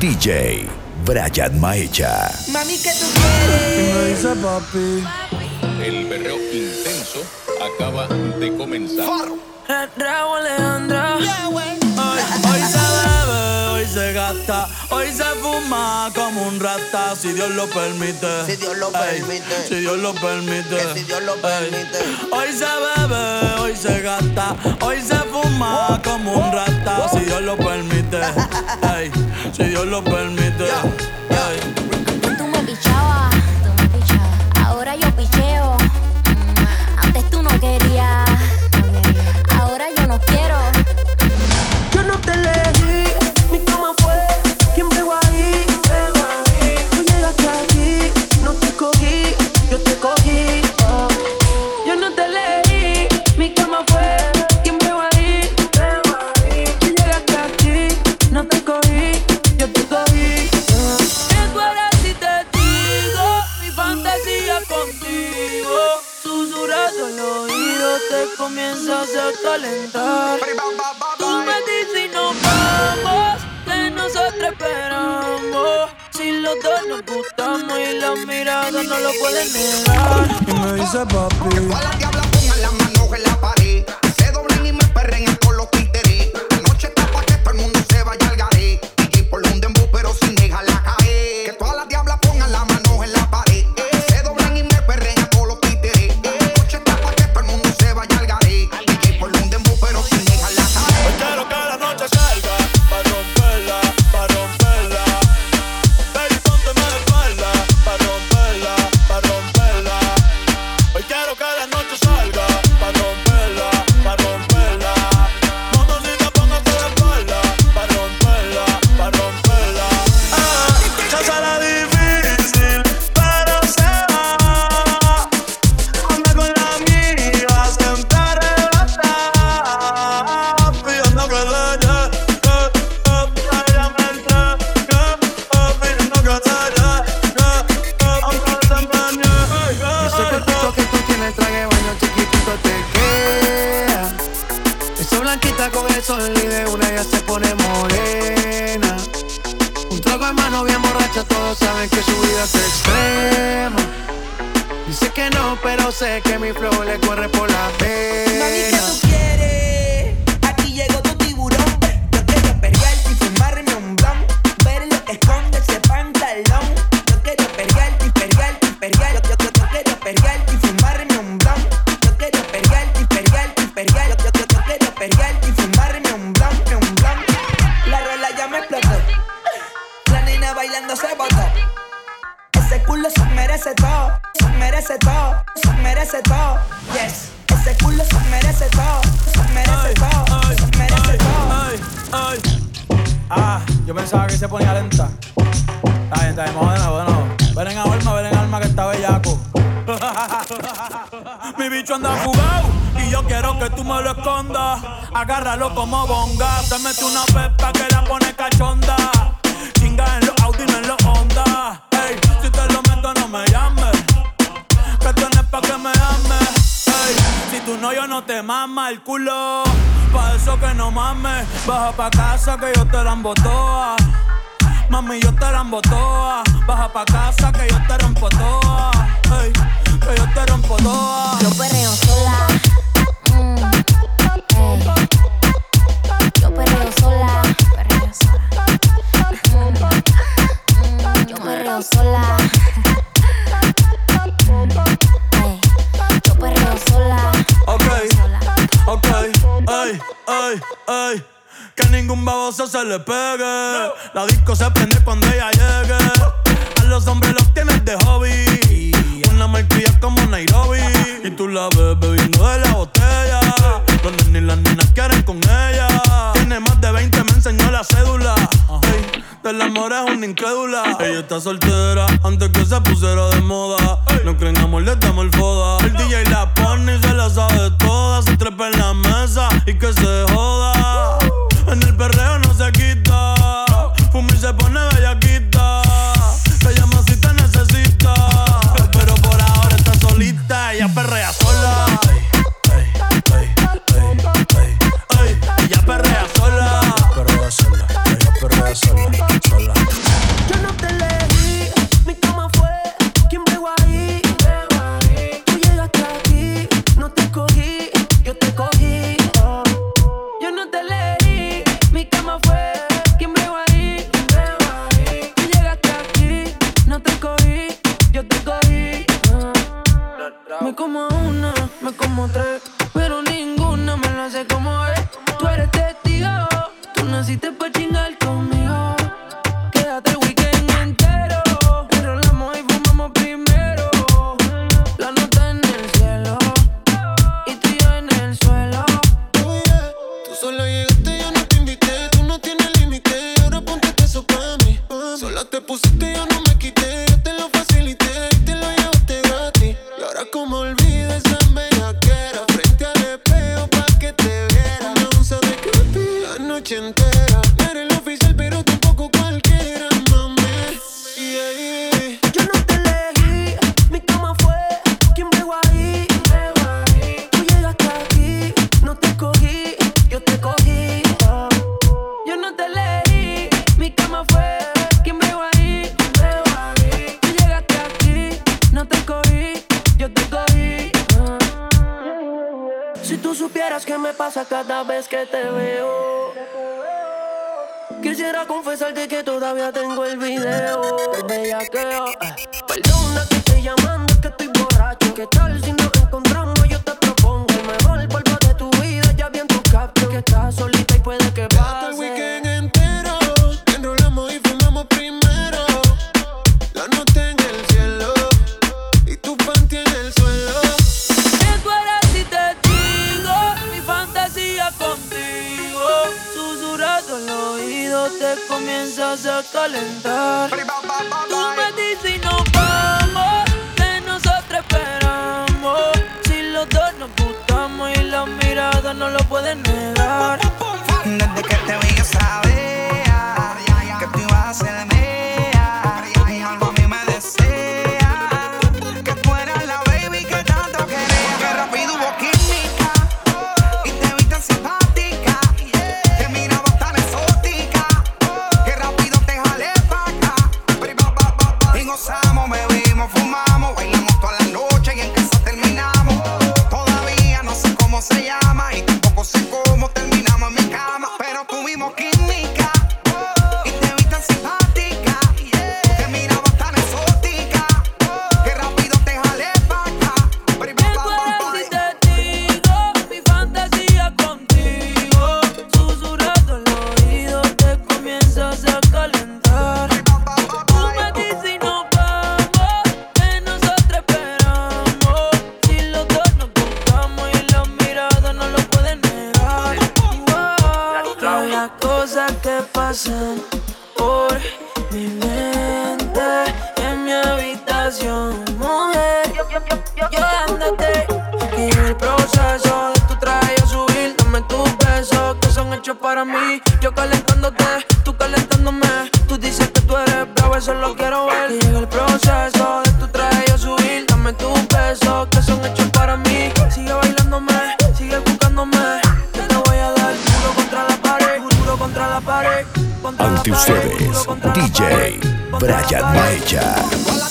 DJ Brian Maecha. Mami, ¿qué tú quieres? me dice papi. El berreo intenso acaba de comenzar. Raúl Alejandra. Hoy, hoy se bebe, hoy se gasta, hoy se fuma como un rata, si Dios lo permite. Si Dios lo Ey, permite. si Dios lo permite. Que si Dios lo Ey, permite. Hoy se bebe, hoy se gasta, hoy se fuma como un rata, si Dios lo permite. Ey, si Dios lo permite. Contigo. Susurrando al oído te comienzas a calentar. Tú me dices y nos vamos, que nosotros esperamos. Si los dos nos gustamos y las miradas no lo pueden negar. Y me dice papi. Todas las diablas pongan las manos en la pared. Pensaba que se ponía lenta. Está bien, está bien, nuevo. Ven en alma, ven en alma que está bellaco. Mi bicho anda jugado y yo quiero que tú me lo escondas. Agárralo como bonga. Se mete una pepa que la pone cachonda. No, yo no te mama el culo. Pa' eso que no mames. Baja pa' casa que yo te la embotoa. Mami, yo te la embotoa. Baja pa' casa que yo te rompo toa. Ey, que yo te rompo toa. Yo perreo sola. Ey. Que ningún baboso se le pegue. La disco se prende cuando ella llegue. A los hombres los tienes de hobby. Una marquilla como Nairobi. Y tú la ves bebiendo de la botella. Los nenes y las nenas quieren con ella. Tiene más de 20, me enseñó la cédula. Ey, del amor es una incrédula. Ella está soltera antes que se pusiera de moda. No creen amor, le damos el foda. El DJ la pone y se la sabe toda. Se trepa en la mesa y que se joda. more. Yo eres el oficial, pero tampoco cualquiera, mami. Yo no te leí, mi cama fue. ¿Quién vive ahí? Eva, tú llegaste aquí, no te cogí, yo te cogí. Oh. Yo no te leí, mi cama fue. ¿Quién vive ahí? Eva, tú llegaste aquí, no te cogí, yo te cogí. Oh. Si tú supieras que me pasa cada vez que te veo. Quisiera confesarte que todavía tengo el video del bellaqueo. Eh. Perdona que estoy llamando, es que estoy borracho. ¿Qué tal si nos encontramos? Yo te propongo el mejor polvo de tu vida. Ya vi en tu caption que estás solo. cosas que pasan por mi mente en mi habitación, mujer. Yo ándate, que el proceso de tu traje yo subir, dame tus besos que son hechos para mí. Yo calentándote, tú calentándome. Tú dices que tú eres bravo, eso lo quiero ver. Que el proceso Ante ustedes, DJ Brian Maecha.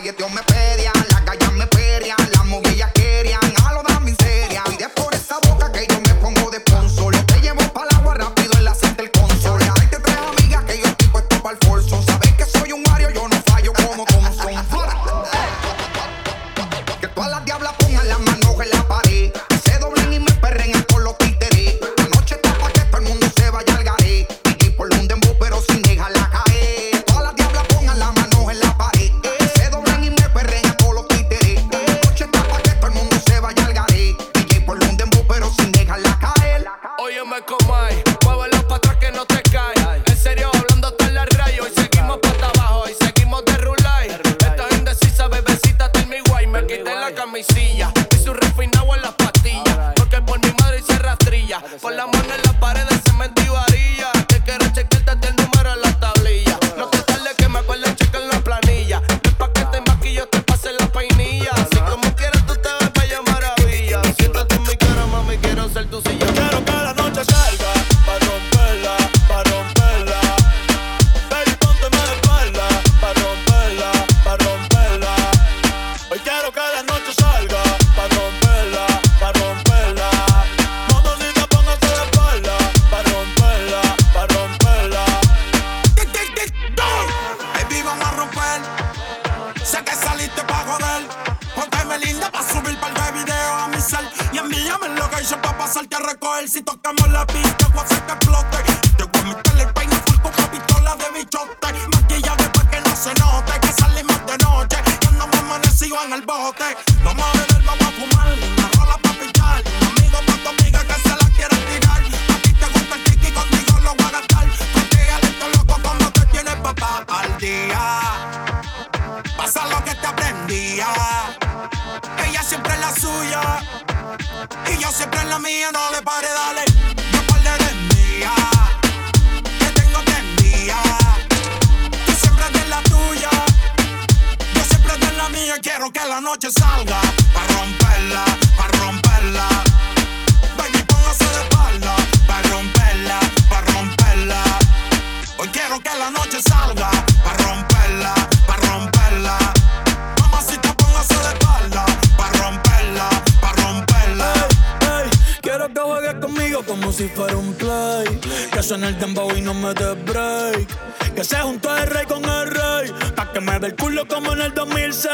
quiet, yo me recoger si tocamos la pista, voy a que explote. Te voy a meterle el peine full con pistola de bichote. Maquillaje para que no se note que salimos de noche. Y andamos amanecidos en el bote. Yo siempre en la mía, no le pare, dale. Yo par de mía. Que tengo tendía. Tú siempre de la tuya. Yo siempre de la mía. Quiero que la noche salga. Pa' romperla, pa' romperla. Baby, póngase de espalda. Pa' romperla, pa' romperla. Hoy quiero que la noche salga. Si fuera un play. Que suene el dembow y no me des break. Que se juntó el rey con el rey. Pa' que me dé el culo como en el 2006.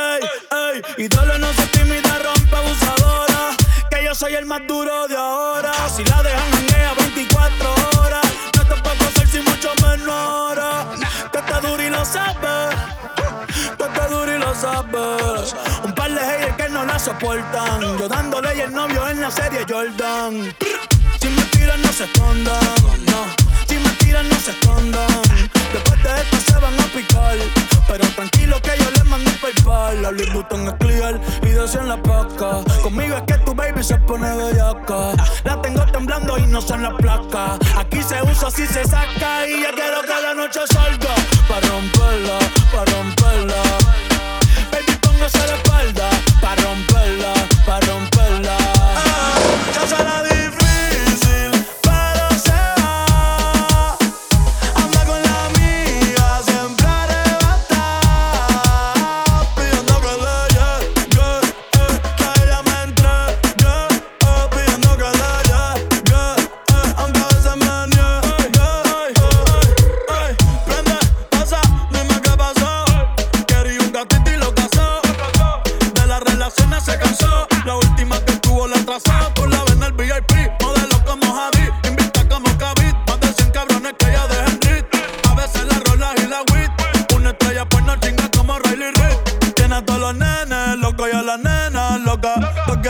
Ey, dale no se tímida, rompe abusadora. Que yo soy el más duro de ahora. Si la dejan en ella 24 horas. No te puedo hacer sin mucho menor. Que está duro y lo sabes. Tú estás duro y lo sabes. Un par de haters que no la soportan. Yo dándole y el novio en la serie Jordan. Si tiran, no se escondan. No. Si me tiran, no se escondan. Después de esto se van a picar. Pero tranquilo que yo les mando PayPal. La Louis Vuitton es clear y de en la paca. Conmigo es que tu baby se pone bellaca. La tengo temblando y no son las placas. Aquí se usa, así se saca.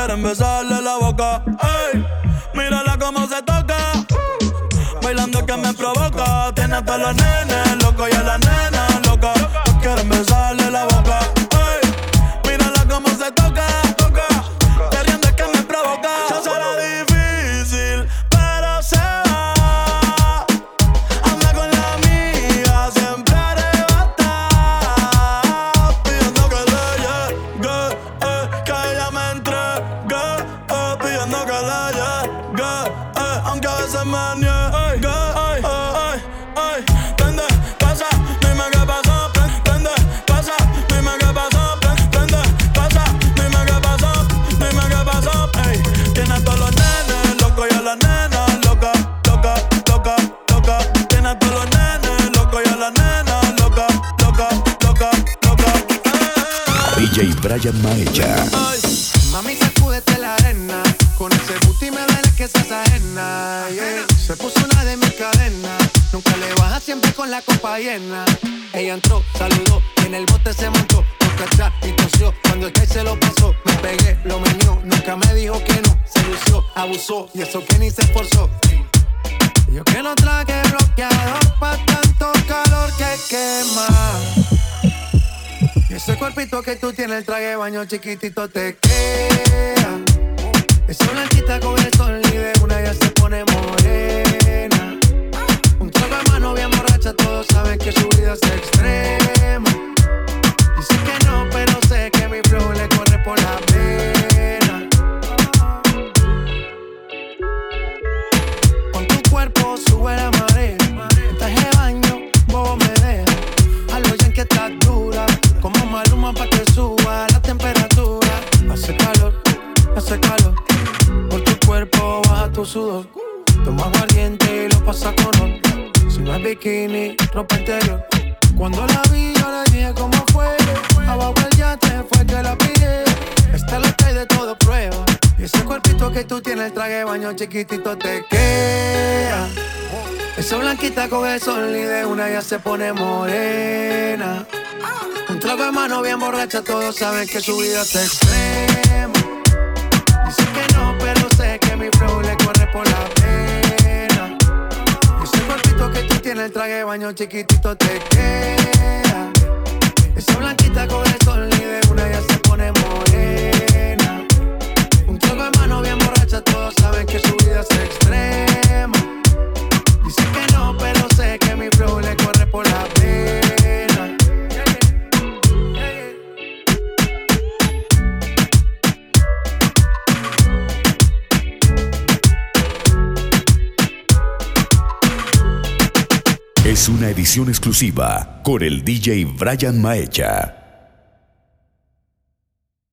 Quieren besarle la boca. Ey, mírala cómo se toca. Bailando que me provoca. Tiene a todos los nenes aunque a veces me niegue. Ey, ey, ey, prende, pasa, dime qué pasó. Pre- Prende, pasa, dime qué pasó. Pre- Prende, pasa, dime qué pasó. Dime qué pasó. Ey, tiene a todos los nenes locos y a las nenas locas, loca, loca, loca. Tiene a todos los nenes locos y a las nenas locas, loca, loca, loca. DJ Brian Maecha. Mami, sacúdete la arena. Con ese booty me duele que seas Se puso una de mis cadenas. Nunca le baja siempre con la copa llena. Ella entró, saludó en el bote se montó. Toca atrás y tosió. Cuando el que se lo pasó, me pegué, lo menió. Nunca me dijo que no. Se lució, abusó y eso que ni se esforzó. Yo que no traje bloqueador pa' tanto calor que quema. Y ese cuerpito que tú tienes, el traje baño chiquitito te queda. Esa blanquita con el sol y de una ya se pone morena. Cuando la vi, yo le dije cómo fue. Abajo el yate fue que la pillé. Esta la trae de todo prueba. Y ese cuerpito que tú tienes, el traje de baño chiquitito te queda. Esa blanquita coge el sol y de una ya se pone morena. Un trago de mano bien borracha, todos saben que su vida es extrema. Dice que no, pero sé que mi flow le corre por la pena. Que tú tienes, el traje baño chiquitito te queda. Exclusiva con el DJ Brian Maecha.